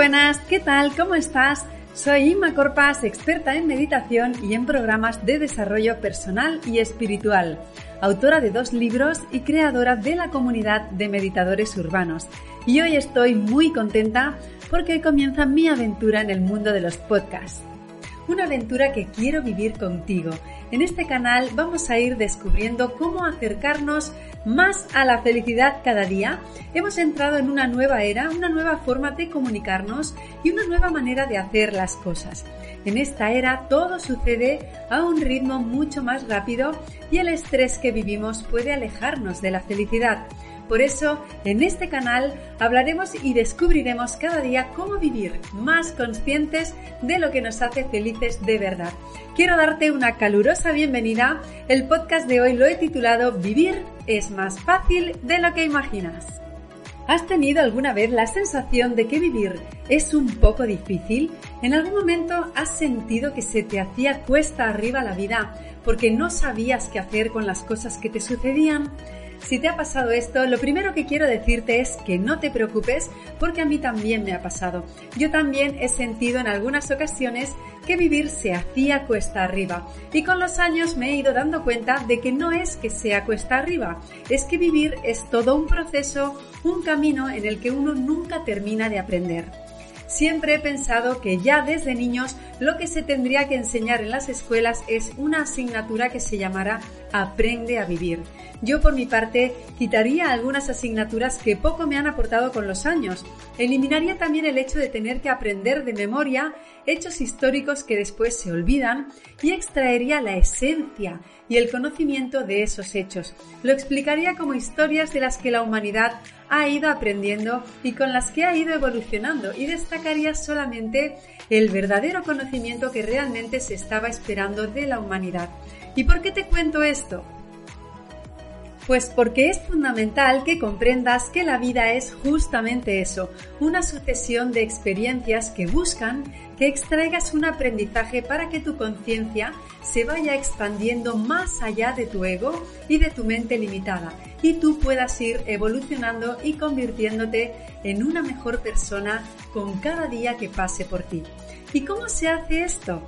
Buenas, ¿qué tal? ¿Cómo estás? Soy Inma Corpas, experta en meditación y en programas de desarrollo personal y espiritual, autora de dos libros y creadora de la comunidad de meditadores urbanos. Y hoy estoy muy contenta porque comienza mi aventura en el mundo de los podcasts. Una aventura que quiero vivir contigo. En este canal vamos a ir descubriendo cómo acercarnos más a la felicidad cada día. Hemos entrado en una nueva era, una nueva forma de comunicarnos y una nueva manera de hacer las cosas. En esta era todo sucede a un ritmo mucho más rápido y el estrés que vivimos puede alejarnos de la felicidad. Por eso, en este canal hablaremos y descubriremos cada día cómo vivir más conscientes de lo que nos hace felices de verdad. Quiero darte una calurosa bienvenida. El podcast de hoy lo he titulado Vivir es más fácil de lo que imaginas. ¿Has tenido alguna vez la sensación de que vivir es un poco difícil? ¿En algún momento has sentido que se te hacía cuesta arriba la vida porque no sabías qué hacer con las cosas que te sucedían? Si te ha pasado esto, lo primero que quiero decirte es que no te preocupes porque a mí también me ha pasado. Yo también he sentido en algunas ocasiones que vivir se hacía cuesta arriba y con los años me he ido dando cuenta de que no es que sea cuesta arriba, es que vivir es todo un proceso, un camino en el que uno nunca termina de aprender. Siempre he pensado que ya desde niños lo que se tendría que enseñar en las escuelas es una asignatura que se llamará Aprende a vivir. Yo por mi parte quitaría algunas asignaturas que poco me han aportado con los años. Eliminaría también el hecho de tener que aprender de memoria hechos históricos que después se olvidan y extraería la esencia y el conocimiento de esos hechos. Lo explicaría como historias de las que la humanidad ha ido aprendiendo y con las que ha ido evolucionando y destacaría solamente el verdadero conocimiento que realmente se estaba esperando de la humanidad. ¿Y por qué te cuento esto? Pues porque es fundamental que comprendas que la vida es justamente eso, una sucesión de experiencias que buscan que extraigas un aprendizaje para que tu conciencia se vaya expandiendo más allá de tu ego y de tu mente limitada y tú puedas ir evolucionando y convirtiéndote en una mejor persona con cada día que pase por ti. ¿Y cómo se hace esto?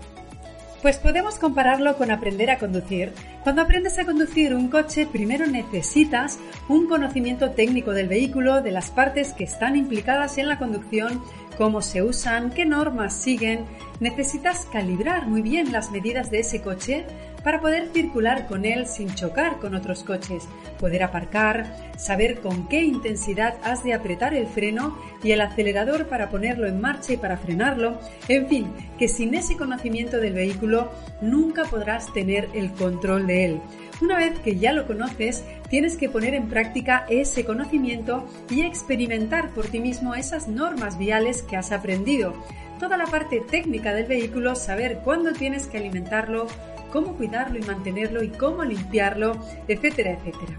Pues podemos compararlo con aprender a conducir. Cuando aprendes a conducir un coche, primero necesitas un conocimiento técnico del vehículo, de las partes que están implicadas en la conducción, cómo se usan, qué normas siguen. Necesitas calibrar muy bien las medidas de ese coche para poder circular con él sin chocar con otros coches, poder aparcar, saber con qué intensidad has de apretar el freno y el acelerador para ponerlo en marcha y para frenarlo, en fin, que sin ese conocimiento del vehículo nunca podrás tener el control de él. Una vez que ya lo conoces, tienes que poner en práctica ese conocimiento y experimentar por ti mismo esas normas viales que has aprendido. Toda la parte técnica del vehículo, saber cuándo tienes que alimentarlo, cómo cuidarlo y mantenerlo y cómo limpiarlo, etcétera, etcétera.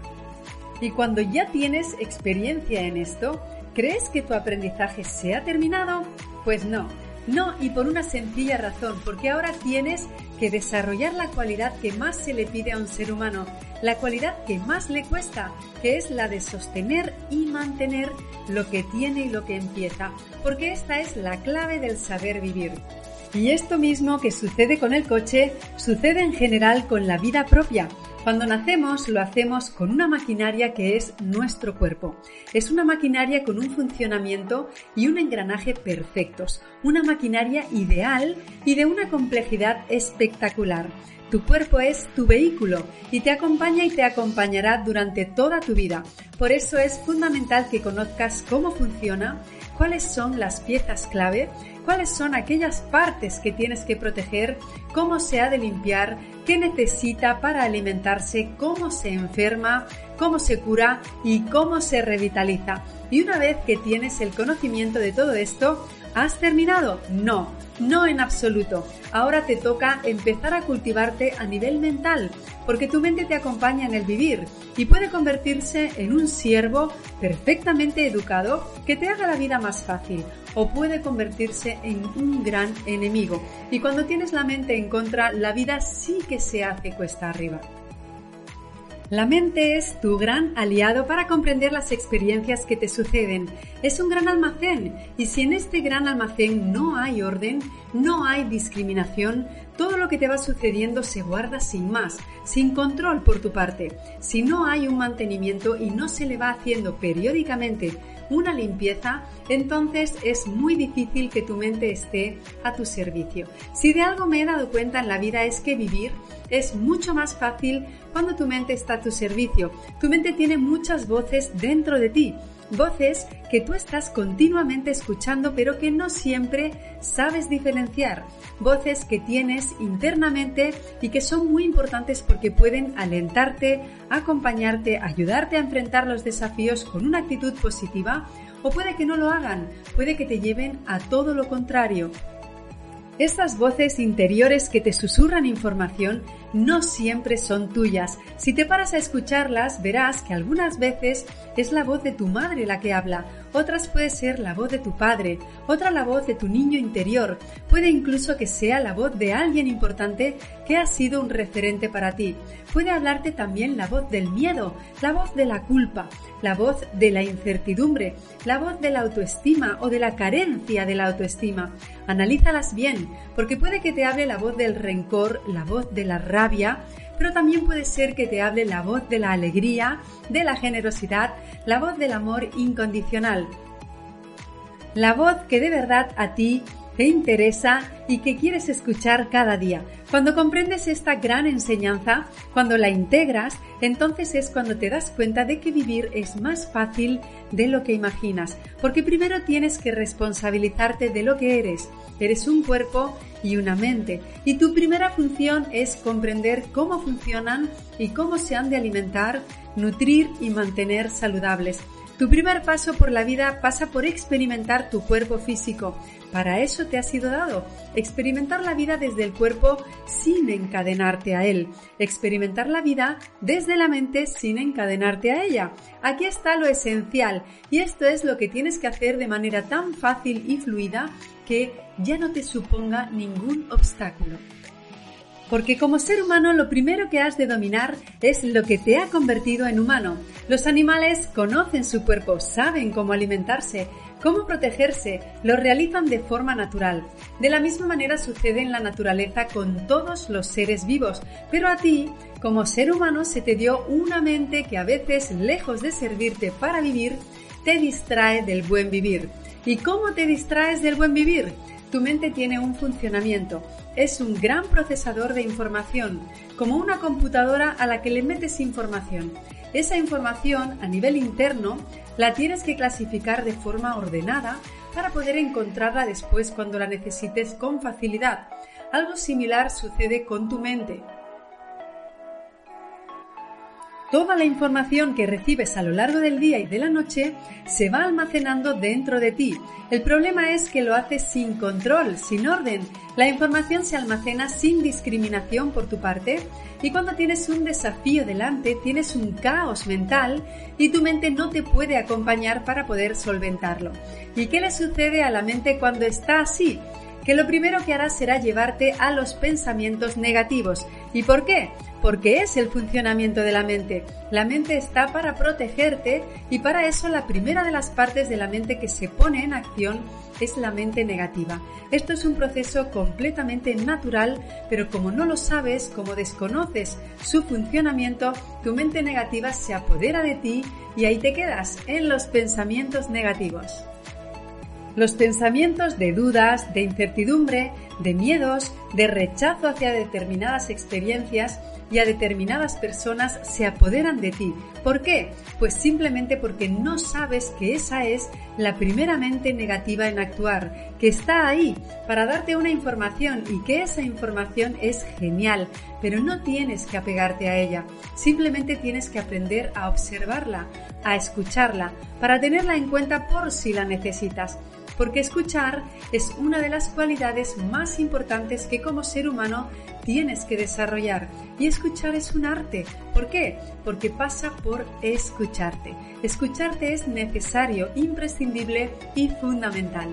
Y cuando ya tienes experiencia en esto, ¿crees que tu aprendizaje se ha terminado? Pues no, no y por una sencilla razón, porque ahora tienes que desarrollar la cualidad que más se le pide a un ser humano, la cualidad que más le cuesta, que es la de sostener y mantener lo que tiene y lo que empieza, porque esta es la clave del saber vivir. Y esto mismo que sucede con el coche, sucede en general con la vida propia. Cuando nacemos lo hacemos con una maquinaria que es nuestro cuerpo. Es una maquinaria con un funcionamiento y un engranaje perfectos, una maquinaria ideal y de una complejidad espectacular. Tu cuerpo es tu vehículo y te acompaña y te acompañará durante toda tu vida. Por eso es fundamental que conozcas cómo funciona, cuáles son las piezas clave, cuáles son aquellas partes que tienes que proteger, cómo se ha de limpiar, qué necesita para alimentarse, cómo se enferma, cómo se cura y cómo se revitaliza. Y una vez que tienes el conocimiento de todo esto, ¿has terminado? No, no en absoluto. Ahora te toca empezar a cultivarte a nivel mental, porque tu mente te acompaña en el vivir y puede convertirse en un siervo perfectamente educado que te haga la vida más fácil o puede convertirse en un gran enemigo. Y cuando tienes la mente en contra, la vida sí que se hace cuesta arriba. La mente es tu gran aliado para comprender las experiencias que te suceden. Es un gran almacén y si en este gran almacén no hay orden, no hay discriminación, todo lo que te va sucediendo se guarda sin más, sin control por tu parte. Si no hay un mantenimiento y no se le va haciendo periódicamente una limpieza, entonces es muy difícil que tu mente esté a tu servicio. Si de algo me he dado cuenta en la vida es que vivir es mucho más fácil cuando tu mente está a tu servicio. Tu mente tiene muchas voces dentro de ti voces que tú estás continuamente escuchando pero que no siempre sabes diferenciar, voces que tienes internamente y que son muy importantes porque pueden alentarte, acompañarte, ayudarte a enfrentar los desafíos con una actitud positiva o puede que no lo hagan, puede que te lleven a todo lo contrario, estas voces interiores que te susurran información no siempre son tuyas. Si te paras a escucharlas, verás que algunas veces es la voz de tu madre la que habla, otras puede ser la voz de tu padre, otra la voz de tu niño interior, puede incluso que sea la voz de alguien importante que ha sido un referente para ti. Puede hablarte también la voz del miedo, la voz de la culpa, la voz de la incertidumbre, la voz de la autoestima o de la carencia de la autoestima. Analízalas bien, porque puede que te hable la voz del rencor, la voz de la rabia, pero también puede ser que te hable la voz de la alegría, de la generosidad, la voz del amor incondicional. La voz que de verdad a ti te interesa y que quieres escuchar cada día. Cuando comprendes esta gran enseñanza, cuando la integras, entonces es cuando te das cuenta de que vivir es más fácil de lo que imaginas, porque primero tienes que responsabilizarte de lo que eres. Eres un cuerpo y una mente, y tu primera función es comprender cómo funcionan y cómo se han de alimentar, nutrir y mantener saludables. Tu primer paso por la vida pasa por experimentar tu cuerpo físico. Para eso te ha sido dado. Experimentar la vida desde el cuerpo sin encadenarte a él. Experimentar la vida desde la mente sin encadenarte a ella. Aquí está lo esencial y esto es lo que tienes que hacer de manera tan fácil y fluida que ya no te suponga ningún obstáculo. Porque como ser humano lo primero que has de dominar es lo que te ha convertido en humano. Los animales conocen su cuerpo, saben cómo alimentarse, cómo protegerse, lo realizan de forma natural. De la misma manera sucede en la naturaleza con todos los seres vivos, pero a ti, como ser humano, se te dio una mente que a veces, lejos de servirte para vivir, te distrae del buen vivir. ¿Y cómo te distraes del buen vivir? Tu mente tiene un funcionamiento. Es un gran procesador de información, como una computadora a la que le metes información. Esa información a nivel interno la tienes que clasificar de forma ordenada para poder encontrarla después cuando la necesites con facilidad. Algo similar sucede con tu mente. Toda la información que recibes a lo largo del día y de la noche se va almacenando dentro de ti. El problema es que lo haces sin control, sin orden. La información se almacena sin discriminación por tu parte y cuando tienes un desafío delante tienes un caos mental y tu mente no te puede acompañar para poder solventarlo. ¿Y qué le sucede a la mente cuando está así? Que lo primero que hará será llevarte a los pensamientos negativos. ¿Y por qué? porque es el funcionamiento de la mente. La mente está para protegerte y para eso la primera de las partes de la mente que se pone en acción es la mente negativa. Esto es un proceso completamente natural, pero como no lo sabes, como desconoces su funcionamiento, tu mente negativa se apodera de ti y ahí te quedas en los pensamientos negativos. Los pensamientos de dudas, de incertidumbre, de miedos, de rechazo hacia determinadas experiencias y a determinadas personas se apoderan de ti. ¿Por qué? Pues simplemente porque no sabes que esa es la primera mente negativa en actuar, que está ahí para darte una información y que esa información es genial, pero no tienes que apegarte a ella, simplemente tienes que aprender a observarla, a escucharla, para tenerla en cuenta por si la necesitas porque escuchar es una de las cualidades más importantes que como ser humano tienes que desarrollar. Y escuchar es un arte. ¿Por qué? Porque pasa por escucharte. Escucharte es necesario, imprescindible y fundamental.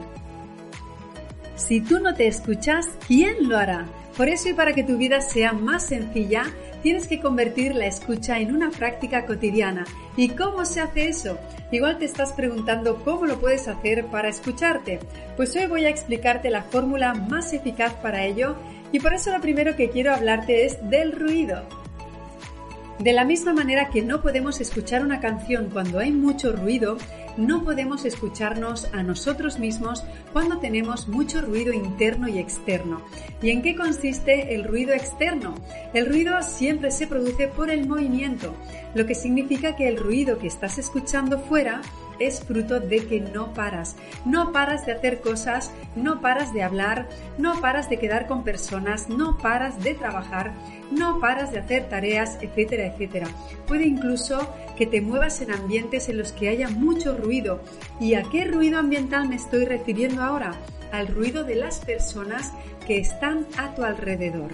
Si tú no te escuchas, ¿quién lo hará? Por eso y para que tu vida sea más sencilla, tienes que convertir la escucha en una práctica cotidiana. ¿Y cómo se hace eso? Igual te estás preguntando cómo lo puedes hacer para escucharte. Pues hoy voy a explicarte la fórmula más eficaz para ello y por eso lo primero que quiero hablarte es del ruido. De la misma manera que no podemos escuchar una canción cuando hay mucho ruido, no podemos escucharnos a nosotros mismos cuando tenemos mucho ruido interno y externo. ¿Y en qué consiste el ruido externo? El ruido siempre se produce por el movimiento, lo que significa que el ruido que estás escuchando fuera es fruto de que no paras. No paras de hacer cosas, no paras de hablar, no paras de quedar con personas, no paras de trabajar, no paras de hacer tareas, etcétera, etcétera. Puede incluso que te muevas en ambientes en los que haya mucho ruido. ¿Y a qué ruido ambiental me estoy refiriendo ahora? Al ruido de las personas que están a tu alrededor.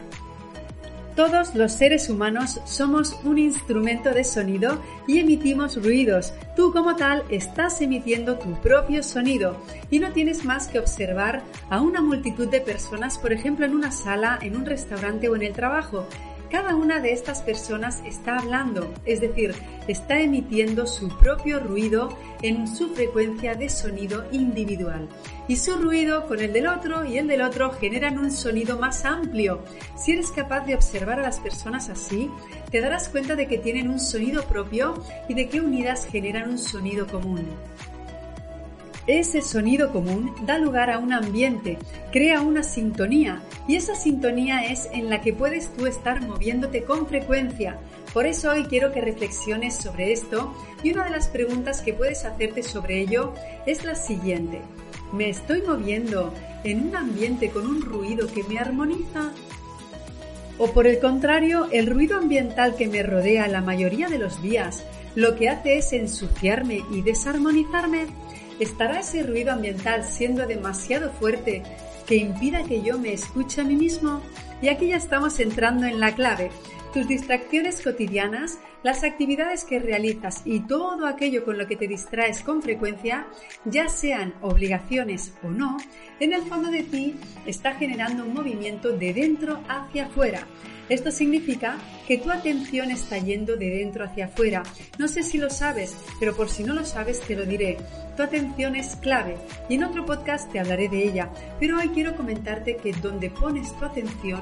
Todos los seres humanos somos un instrumento de sonido y emitimos ruidos. Tú como tal estás emitiendo tu propio sonido y no tienes más que observar a una multitud de personas, por ejemplo en una sala, en un restaurante o en el trabajo. Cada una de estas personas está hablando, es decir, está emitiendo su propio ruido en su frecuencia de sonido individual. Y su ruido con el del otro y el del otro generan un sonido más amplio. Si eres capaz de observar a las personas así, te darás cuenta de que tienen un sonido propio y de que unidas generan un sonido común. Ese sonido común da lugar a un ambiente, crea una sintonía y esa sintonía es en la que puedes tú estar moviéndote con frecuencia. Por eso hoy quiero que reflexiones sobre esto y una de las preguntas que puedes hacerte sobre ello es la siguiente. ¿Me estoy moviendo en un ambiente con un ruido que me armoniza? ¿O por el contrario, el ruido ambiental que me rodea la mayoría de los días lo que hace es ensuciarme y desarmonizarme? ¿Estará ese ruido ambiental siendo demasiado fuerte que impida que yo me escuche a mí mismo? Y aquí ya estamos entrando en la clave. Tus distracciones cotidianas, las actividades que realizas y todo aquello con lo que te distraes con frecuencia, ya sean obligaciones o no, en el fondo de ti está generando un movimiento de dentro hacia afuera. Esto significa que tu atención está yendo de dentro hacia afuera. No sé si lo sabes, pero por si no lo sabes te lo diré. Tu atención es clave y en otro podcast te hablaré de ella. Pero hoy quiero comentarte que donde pones tu atención,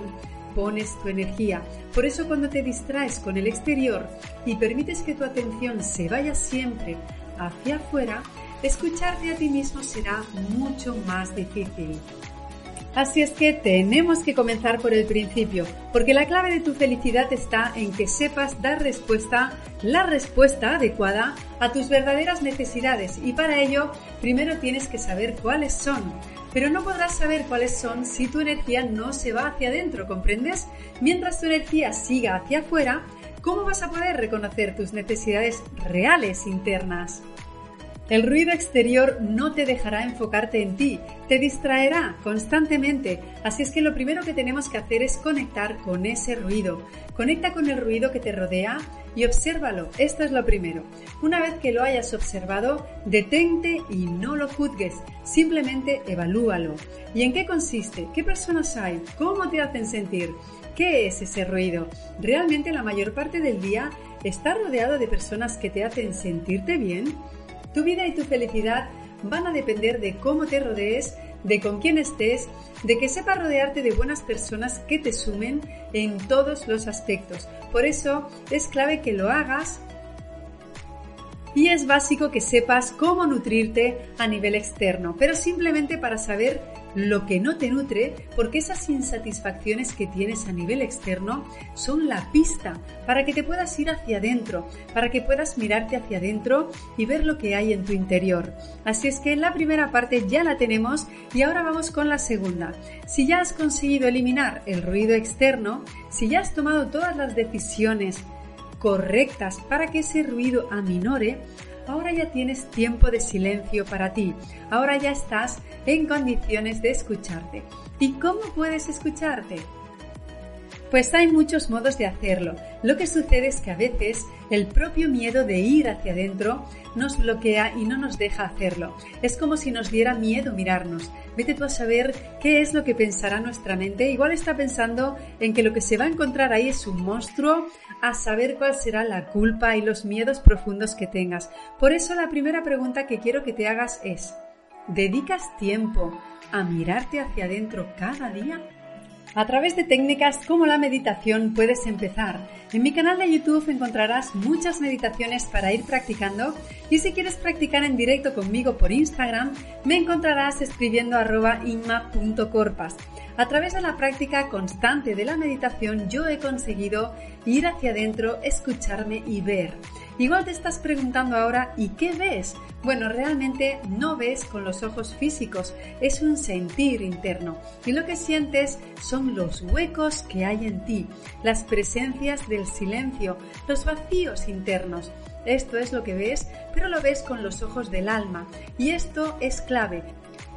pones tu energía. Por eso cuando te distraes con el exterior y permites que tu atención se vaya siempre hacia afuera, escucharte a ti mismo será mucho más difícil. Así es que tenemos que comenzar por el principio, porque la clave de tu felicidad está en que sepas dar respuesta, la respuesta adecuada a tus verdaderas necesidades y para ello primero tienes que saber cuáles son. Pero no podrás saber cuáles son si tu energía no se va hacia adentro, ¿comprendes? Mientras tu energía siga hacia afuera, ¿cómo vas a poder reconocer tus necesidades reales internas? El ruido exterior no te dejará enfocarte en ti, te distraerá constantemente, así es que lo primero que tenemos que hacer es conectar con ese ruido. Conecta con el ruido que te rodea y obsérvalo, esto es lo primero. Una vez que lo hayas observado, detente y no lo juzgues, simplemente evalúalo. ¿Y en qué consiste? ¿Qué personas hay? ¿Cómo te hacen sentir? ¿Qué es ese ruido? Realmente la mayor parte del día está rodeado de personas que te hacen sentirte bien. Tu vida y tu felicidad van a depender de cómo te rodees, de con quién estés, de que sepas rodearte de buenas personas que te sumen en todos los aspectos. Por eso es clave que lo hagas y es básico que sepas cómo nutrirte a nivel externo, pero simplemente para saber lo que no te nutre, porque esas insatisfacciones que tienes a nivel externo son la pista para que te puedas ir hacia adentro, para que puedas mirarte hacia adentro y ver lo que hay en tu interior. Así es que la primera parte ya la tenemos y ahora vamos con la segunda. Si ya has conseguido eliminar el ruido externo, si ya has tomado todas las decisiones correctas para que ese ruido aminore, ahora ya tienes tiempo de silencio para ti, ahora ya estás en condiciones de escucharte. ¿Y cómo puedes escucharte? Pues hay muchos modos de hacerlo. Lo que sucede es que a veces el propio miedo de ir hacia adentro nos bloquea y no nos deja hacerlo. Es como si nos diera miedo mirarnos. Vete tú a saber qué es lo que pensará nuestra mente. Igual está pensando en que lo que se va a encontrar ahí es un monstruo, a saber cuál será la culpa y los miedos profundos que tengas. Por eso la primera pregunta que quiero que te hagas es, ¿dedicas tiempo a mirarte hacia adentro cada día? A través de técnicas como la meditación puedes empezar. En mi canal de YouTube encontrarás muchas meditaciones para ir practicando y si quieres practicar en directo conmigo por Instagram, me encontrarás escribiendo arroba inma.corpas. A través de la práctica constante de la meditación yo he conseguido ir hacia adentro, escucharme y ver. Igual te estás preguntando ahora, ¿y qué ves? Bueno, realmente no ves con los ojos físicos, es un sentir interno. Y lo que sientes son los huecos que hay en ti, las presencias del silencio, los vacíos internos. Esto es lo que ves, pero lo ves con los ojos del alma. Y esto es clave,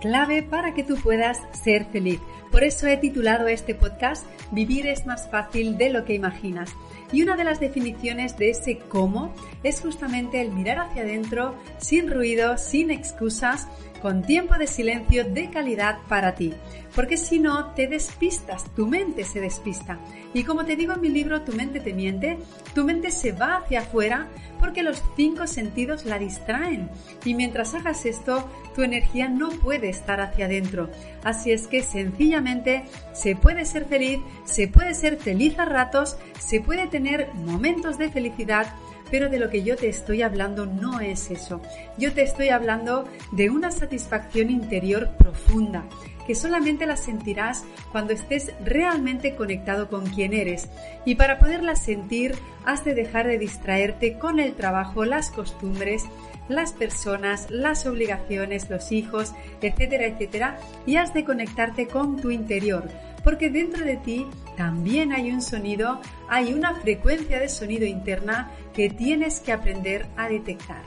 clave para que tú puedas ser feliz. Por eso he titulado este podcast Vivir es más fácil de lo que imaginas. Y una de las definiciones de ese cómo es justamente el mirar hacia adentro sin ruido, sin excusas, con tiempo de silencio de calidad para ti. Porque si no, te despistas, tu mente se despista. Y como te digo en mi libro, tu mente te miente, tu mente se va hacia afuera porque los cinco sentidos la distraen. Y mientras hagas esto, tu energía no puede estar hacia adentro. Así es que sencillamente se puede ser feliz, se puede ser feliz a ratos, se puede tener momentos de felicidad, pero de lo que yo te estoy hablando no es eso. Yo te estoy hablando de una satisfacción interior profunda, que solamente la sentirás cuando estés realmente conectado con quien eres. Y para poderla sentir, has de dejar de distraerte con el trabajo, las costumbres, las personas, las obligaciones, los hijos, etcétera, etcétera, y has de conectarte con tu interior, porque dentro de ti también hay un sonido, hay una frecuencia de sonido interna que tienes que aprender a detectar.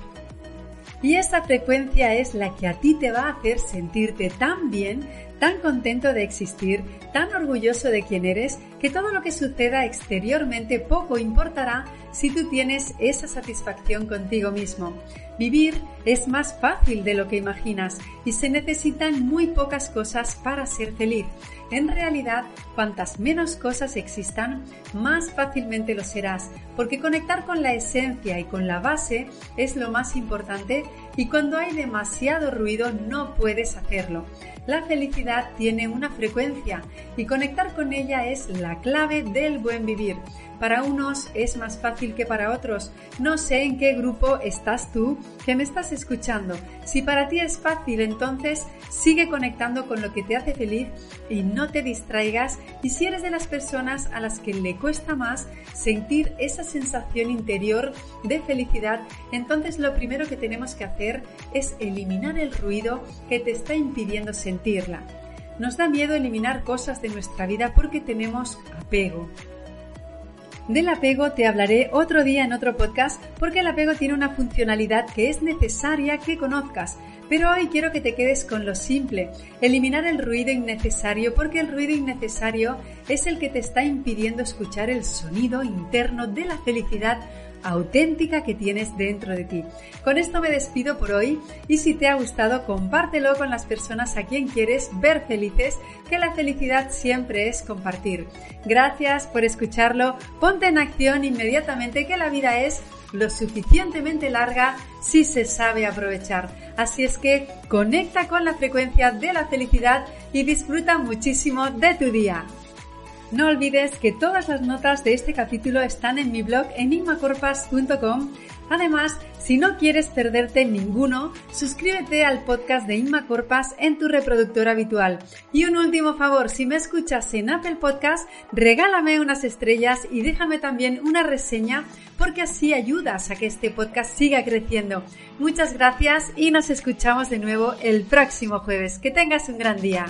Y esa frecuencia es la que a ti te va a hacer sentirte tan bien, tan contento de existir, tan orgulloso de quién eres, que todo lo que suceda exteriormente poco importará si tú tienes esa satisfacción contigo mismo. Vivir es más fácil de lo que imaginas y se necesitan muy pocas cosas para ser feliz. En realidad, cuantas menos cosas existan, más fácilmente lo serás, porque conectar con la esencia y con la base es lo más importante y cuando hay demasiado ruido no puedes hacerlo. La felicidad tiene una frecuencia y conectar con ella es la clave del buen vivir. Para unos es más fácil que para otros. No sé en qué grupo estás tú que me estás escuchando. Si para ti es fácil, entonces sigue conectando con lo que te hace feliz y no te distraigas. Y si eres de las personas a las que le cuesta más sentir esa sensación interior de felicidad, entonces lo primero que tenemos que hacer es eliminar el ruido que te está impidiendo sentirla. Nos da miedo eliminar cosas de nuestra vida porque tenemos apego, del apego te hablaré otro día en otro podcast porque el apego tiene una funcionalidad que es necesaria que conozcas. Pero hoy quiero que te quedes con lo simple, eliminar el ruido innecesario porque el ruido innecesario es el que te está impidiendo escuchar el sonido interno de la felicidad auténtica que tienes dentro de ti. Con esto me despido por hoy y si te ha gustado compártelo con las personas a quien quieres ver felices, que la felicidad siempre es compartir. Gracias por escucharlo, ponte en acción inmediatamente que la vida es lo suficientemente larga si se sabe aprovechar. Así es que conecta con la frecuencia de la felicidad y disfruta muchísimo de tu día. No olvides que todas las notas de este capítulo están en mi blog enigmacorpas.com. Además, si no quieres perderte ninguno, suscríbete al podcast de Inma Corpas en tu reproductor habitual. Y un último favor, si me escuchas en Apple Podcast, regálame unas estrellas y déjame también una reseña porque así ayudas a que este podcast siga creciendo. Muchas gracias y nos escuchamos de nuevo el próximo jueves. Que tengas un gran día.